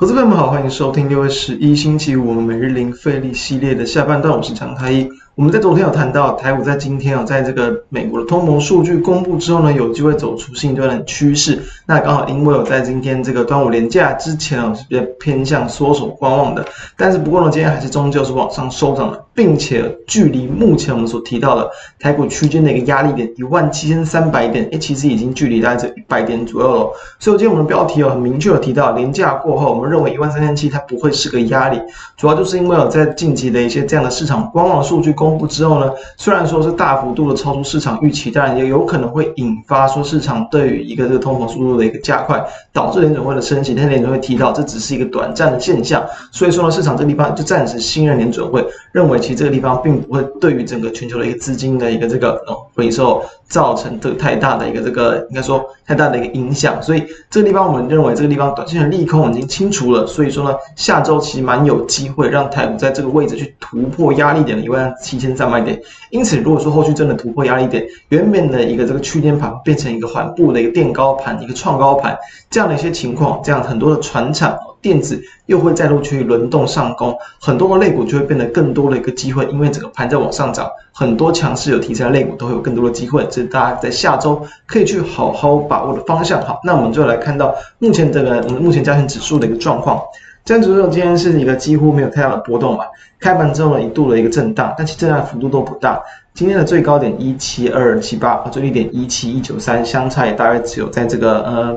投资朋友们好，欢迎收听六月十一星期五我们每日零费力系列的下半段，我是常太一。我们在昨天有谈到台股在今天啊，在这个美国的通膨数据公布之后呢，有机会走出新一段的趋势。那刚好因为我在今天这个端午连假之前啊，是比较偏向缩手观望的。但是不过呢，今天还是终究是往上收涨的，并且距离目前我们所提到的台股区间的一个压力点一万七千三百点，诶，其实已经距离大概这一百点左右了。所以今天我们的标题有很明确的提到，连假过后，我们认为一万三千七它不会是个压力，主要就是因为有在近期的一些这样的市场观望数据公。公布之后呢，虽然说是大幅度的超出市场预期，但也有可能会引发说市场对于一个这个通膨速度的一个加快，导致联准会的升息。但联准会提到这只是一个短暂的现象，所以说呢，市场这个地方就暂时信任联准会，认为其实这个地方并不会对于整个全球的一个资金的一个这个回收造成这个太大的一个这个应该说太大的一个影响。所以这个地方我们认为这个地方短线的利空已经清除了，所以说呢，下周其实蛮有机会让台股在这个位置去突破压力点的一万七。千三百点，因此如果说后续真的突破压力点，原本的一个这个区间盘变成一个缓步的一个垫高盘，一个创高盘，这样的一些情况，这样很多的船产电子又会再度去轮动上攻，很多的类股就会变得更多的一个机会，因为整个盘在往上涨，很多强势有题材的类股都会有更多的机会，这是大家在下周可以去好好把握的方向。好，那我们就来看到目前这个目前加权指数的一个状况。加权指数今天是一个几乎没有太大的波动嘛。开盘之后，一度的一个震荡，但其震荡幅度都不大。今天的最高点一七二七八，最低点一七一九三，相差也大概只有在这个呃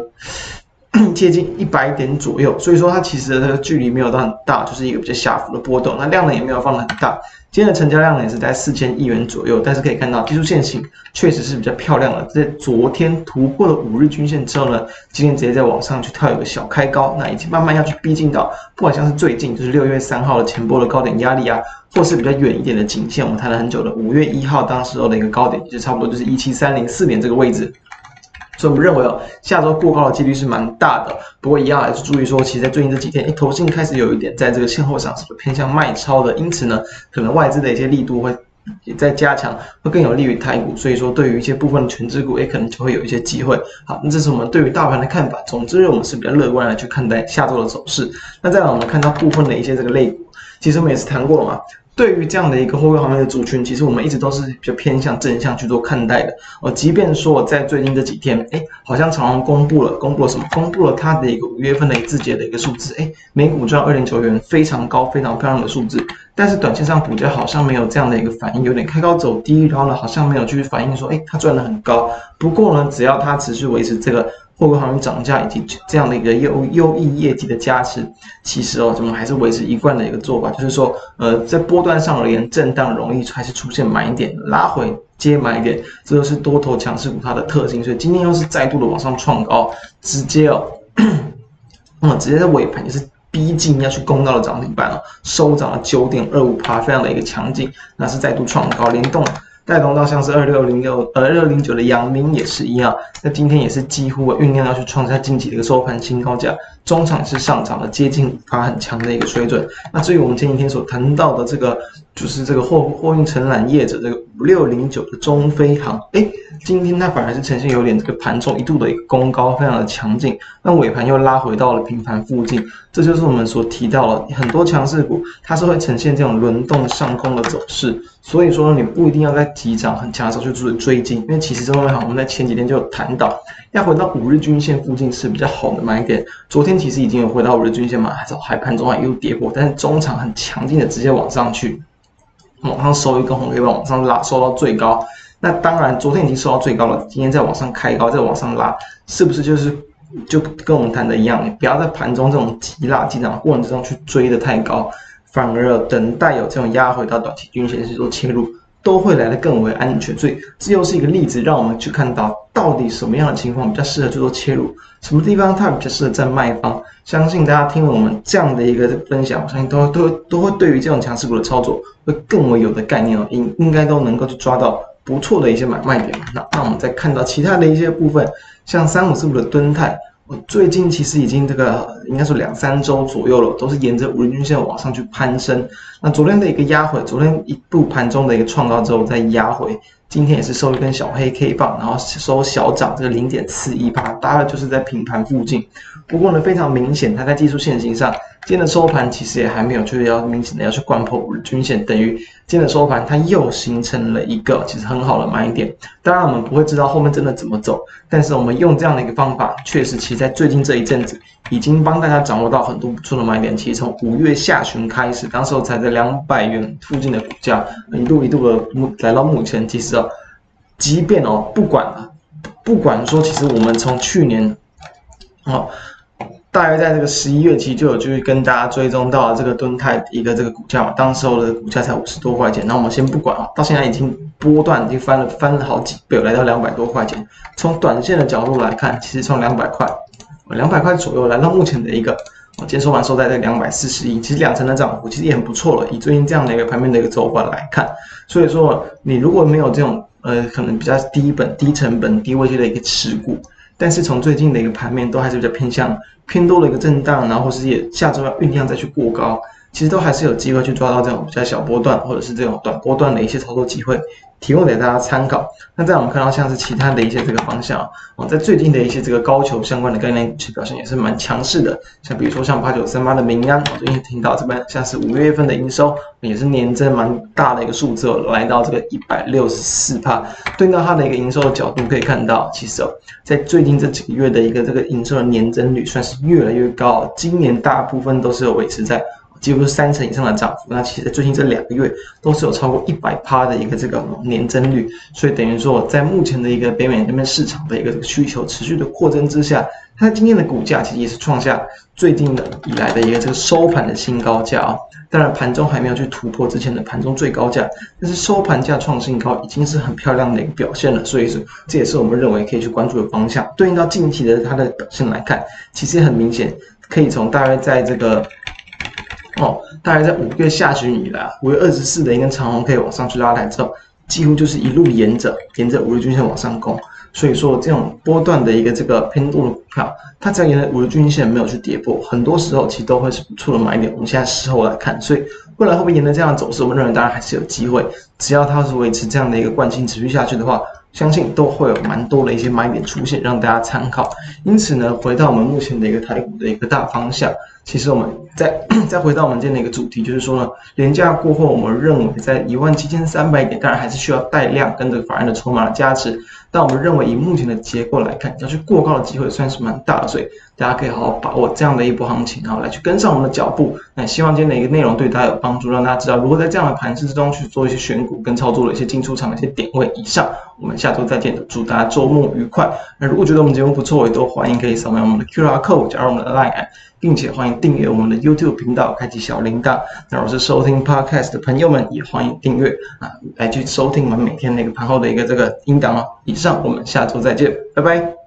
接近一百点左右，所以说它其实的这个距离没有到很大，就是一个比较小幅的波动。那量呢也没有放的很大。今天的成交量呢也是在四千亿元左右，但是可以看到技术线型确实是比较漂亮的。在昨天突破了五日均线之后呢，今天直接在往上去跳一个小开高，那已经慢慢要去逼近到，不管像是最近就是六月三号的前波的高点压力啊，或是比较远一点的颈线，我们谈了很久的五月一号当时候的一个高点，就差不多就是一七三零四点这个位置。所以我们认为哦，下周过高的几率是蛮大的。不过一样还是注意说，其实在最近这几天，哎，投信开始有一点在这个现货上是不是偏向卖超的？因此呢，可能外资的一些力度会也在加强，会更有利于台股。所以说，对于一些部分的权值股，也可能就会有一些机会。好，那这是我们对于大盘的看法。总之，我们是比较乐观来去看待下周的走势。那再来，我们看到部分的一些这个类股，其实我们也是谈过了嘛。对于这样的一个货柜航运的族群，其实我们一直都是比较偏向正向去做看待的。哦，即便说我在最近这几天，哎，好像长荣公布了，公布了什么？公布了它的一个五月份的一个自结的一个数字，哎，每股赚二零九元，非常高，非常漂亮的数字。但是短线上股价好像没有这样的一个反应，有点开高走低，然后呢，好像没有去反应说，哎，它赚的很高。不过呢，只要它持续维持这个。货柜航运涨价以及这样的一个优优异业绩的加持，其实哦，我们还是维持一贯的一个做法，就是说，呃，在波段上而言，震荡容易还是出现买点，拉回接买点，这就是多头强势股它的特性。所以今天又是再度的往上创高，直接哦，那 么直接在尾盘也是逼近要去攻到了涨停板了，收涨了九点二五趴，非常的一个强劲，那是再度创高，联动。带动到像是二六零六、呃二六零九的阳明也是一样，那今天也是几乎酝酿要去创下近期的一个收盘新高价，中场是上涨了接近五趴很强的一个水准。那至于我们前几天所谈到的这个，就是这个货货运承揽业者这个五六零九的中飞航，诶今天它反而是呈现有点这个盘中一度的一个攻高，非常的强劲，那尾盘又拉回到了平盘附近，这就是我们所提到的很多强势股，它是会呈现这种轮动上攻的走势。所以说，你不一定要在急涨很强的时候去追追进，因为其实这方面好，我们在前几天就有谈到，要回到五日均线附近是比较好的买点。昨天其实已经有回到五日均线嘛，还是还盘中还又跌破，但是中场很强劲的直接往上去，往上收一根红 K 棒往上拉，收到最高。那当然，昨天已经收到最高了，今天再往上开高，再往上拉，是不是就是就跟我们谈的一样？你不要在盘中这种急拉急涨过程之中去追得太高。反而等待有这种压回到短期均线去做切入，都会来得更为安全。所以这又是一个例子，让我们去看到到底什么样的情况比较适合去做切入，什么地方它比较适合在卖方。相信大家听了我们这样的一个分享，我相信都都都会对于这种强势股的操作会更为有的概念哦，应应该都能够去抓到不错的一些买卖点。那那我们再看到其他的一些部分，像三五四五的吨泰。我最近其实已经这个应该说两三周左右了，都是沿着五日均线往上去攀升。那昨天的一个压回，昨天一度盘中的一个创造之后再压回，今天也是收一根小黑 K 棒，然后收小涨这个零点四一八，大概就是在平盘附近。不过呢，非常明显，它在技术线型上，今天的收盘其实也还没有就是要明显的要去掼破五日均线，等于今天的收盘它又形成了一个其实很好的买点。当然我们不会知道后面真的怎么走，但是我们用这样的一个方法，确实其实在最近这一阵子已经帮大家掌握到很多不错的买点。其实从五月下旬开始，当时候才在两百元附近的股价，一度一度的来到目前，其实哦，即便哦不管啊，不管说，其实我们从去年哦。大约在这个十一月期就有就是跟大家追踪到了这个敦泰一个这个股价嘛，当时候的股价才五十多块钱。那我们先不管啊，到现在已经波段已经翻了翻了好几倍，来到两百多块钱。从短线的角度来看，其实从两百块，两百块左右来到目前的一个，我今天收盘收在这两百四十一，其实两成的涨幅其实也很不错了。以最近这样的一个盘面的一个走法来看，所以说你如果没有这种呃可能比较低本、低成本、低位阶的一个持股。但是从最近的一个盘面都还是比较偏向偏多的一个震荡，然后是也下周要酝酿再去过高，其实都还是有机会去抓到这种比较小波段或者是这种短波段的一些操作机会。提供给大家参考。那在我们看到像是其他的一些这个方向啊，在最近的一些这个高球相关的概念股表现也是蛮强势的。像比如说像八九三八的明安，我最近听到这边像是五月份的营收也是年增蛮大的一个数字，来到这个一百六十四帕。对应到它的一个营收的角度可以看到，其实哦，在最近这几个月的一个这个营收的年增率算是越来越高，今年大部分都是有维持在。几乎是三成以上的涨幅，那其实最近这两个月都是有超过一百趴的一个这个年增率，所以等于说在目前的一个北美那边市场的一个需求持续的扩增之下，它今天的股价其实也是创下最近的以来的一个这个收盘的新高价啊。当然盘中还没有去突破之前的盘中最高价，但是收盘价创新高已经是很漂亮的一个表现了，所以说这也是我们认为可以去关注的方向。对应到近期的它的表现来看，其实很明显可以从大约在这个。哦，大概在五月下旬以来，五月二十四的一根长红 K 往上去拉抬之后，几乎就是一路沿着沿着五日均线往上攻。所以说，这种波段的一个这个偏多的股票，它只要沿着五日均线没有去跌破，很多时候其实都会是不错的买点。我们现在事后来看，所以未来会不会沿着这样的走势，我们认为当然还是有机会。只要它是维持这样的一个惯性持续下去的话，相信都会有蛮多的一些买点出现，让大家参考。因此呢，回到我们目前的一个台股的一个大方向。其实我们再再 回到我们今天的一个主题，就是说呢，廉价过后，我们认为在一万七千三百点，当然还是需要带量跟这个法人的筹码的加持。但我们认为以目前的结构来看，要去过高的机会算是蛮大的，所以大家可以好好把握这样的一波行情，然后来去跟上我们的脚步。那希望今天的一个内容对大家有帮助，让大家知道如何在这样的盘势之中去做一些选股跟操作的一些进出场的一些点位。以上，我们下周再见，祝大家周末愉快。那如果觉得我们节目不错，也都欢迎可以扫描我们的 QR code 加入我们的 Line。并且欢迎订阅我们的 YouTube 频道，开启小铃铛。那如果是收听 Podcast 的朋友们，也欢迎订阅啊，来去收听我们每天那个盘后的一个这个音档哦。以上，我们下周再见，拜拜。